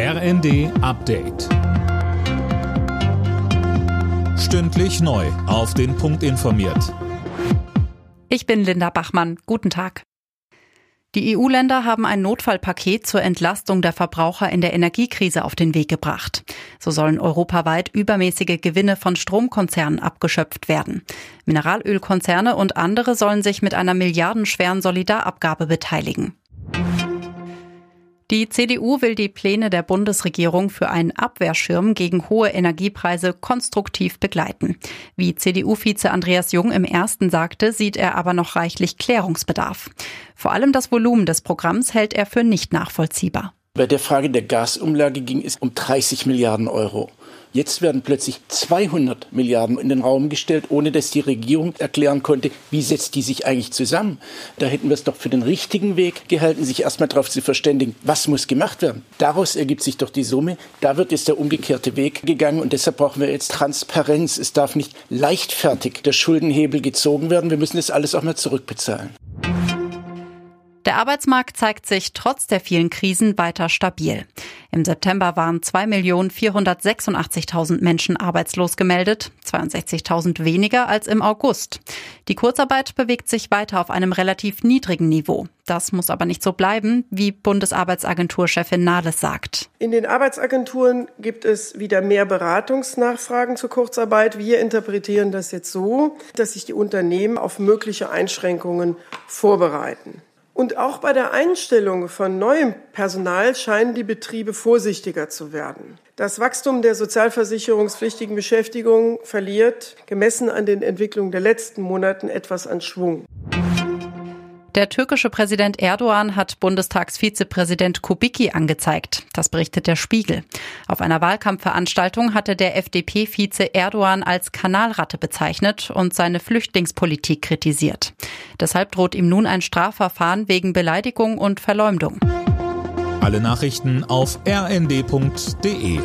RND Update. Stündlich neu. Auf den Punkt informiert. Ich bin Linda Bachmann. Guten Tag. Die EU-Länder haben ein Notfallpaket zur Entlastung der Verbraucher in der Energiekrise auf den Weg gebracht. So sollen europaweit übermäßige Gewinne von Stromkonzernen abgeschöpft werden. Mineralölkonzerne und andere sollen sich mit einer milliardenschweren Solidarabgabe beteiligen. Die CDU will die Pläne der Bundesregierung für einen Abwehrschirm gegen hohe Energiepreise konstruktiv begleiten. Wie CDU-Vize Andreas Jung im ersten sagte, sieht er aber noch reichlich Klärungsbedarf. Vor allem das Volumen des Programms hält er für nicht nachvollziehbar. Bei der Frage der Gasumlage ging es um 30 Milliarden Euro. Jetzt werden plötzlich 200 Milliarden in den Raum gestellt, ohne dass die Regierung erklären konnte, wie setzt die sich eigentlich zusammen. Da hätten wir es doch für den richtigen Weg gehalten, sich erstmal darauf zu verständigen, was muss gemacht werden. Daraus ergibt sich doch die Summe. Da wird jetzt der umgekehrte Weg gegangen und deshalb brauchen wir jetzt Transparenz. Es darf nicht leichtfertig der Schuldenhebel gezogen werden. Wir müssen das alles auch mal zurückbezahlen. Der Arbeitsmarkt zeigt sich trotz der vielen Krisen weiter stabil. Im September waren 2.486.000 Menschen arbeitslos gemeldet, 62.000 weniger als im August. Die Kurzarbeit bewegt sich weiter auf einem relativ niedrigen Niveau. Das muss aber nicht so bleiben, wie Bundesarbeitsagenturchefin Nahles sagt. In den Arbeitsagenturen gibt es wieder mehr Beratungsnachfragen zur Kurzarbeit. Wir interpretieren das jetzt so, dass sich die Unternehmen auf mögliche Einschränkungen vorbereiten. Und auch bei der Einstellung von neuem Personal scheinen die Betriebe vorsichtiger zu werden. Das Wachstum der sozialversicherungspflichtigen Beschäftigung verliert, gemessen an den Entwicklungen der letzten Monaten, etwas an Schwung. Der türkische Präsident Erdogan hat Bundestagsvizepräsident Kubicki angezeigt. Das berichtet der Spiegel. Auf einer Wahlkampfveranstaltung hatte der FDP-Vize Erdogan als Kanalratte bezeichnet und seine Flüchtlingspolitik kritisiert. Deshalb droht ihm nun ein Strafverfahren wegen Beleidigung und Verleumdung. Alle Nachrichten auf rnd.de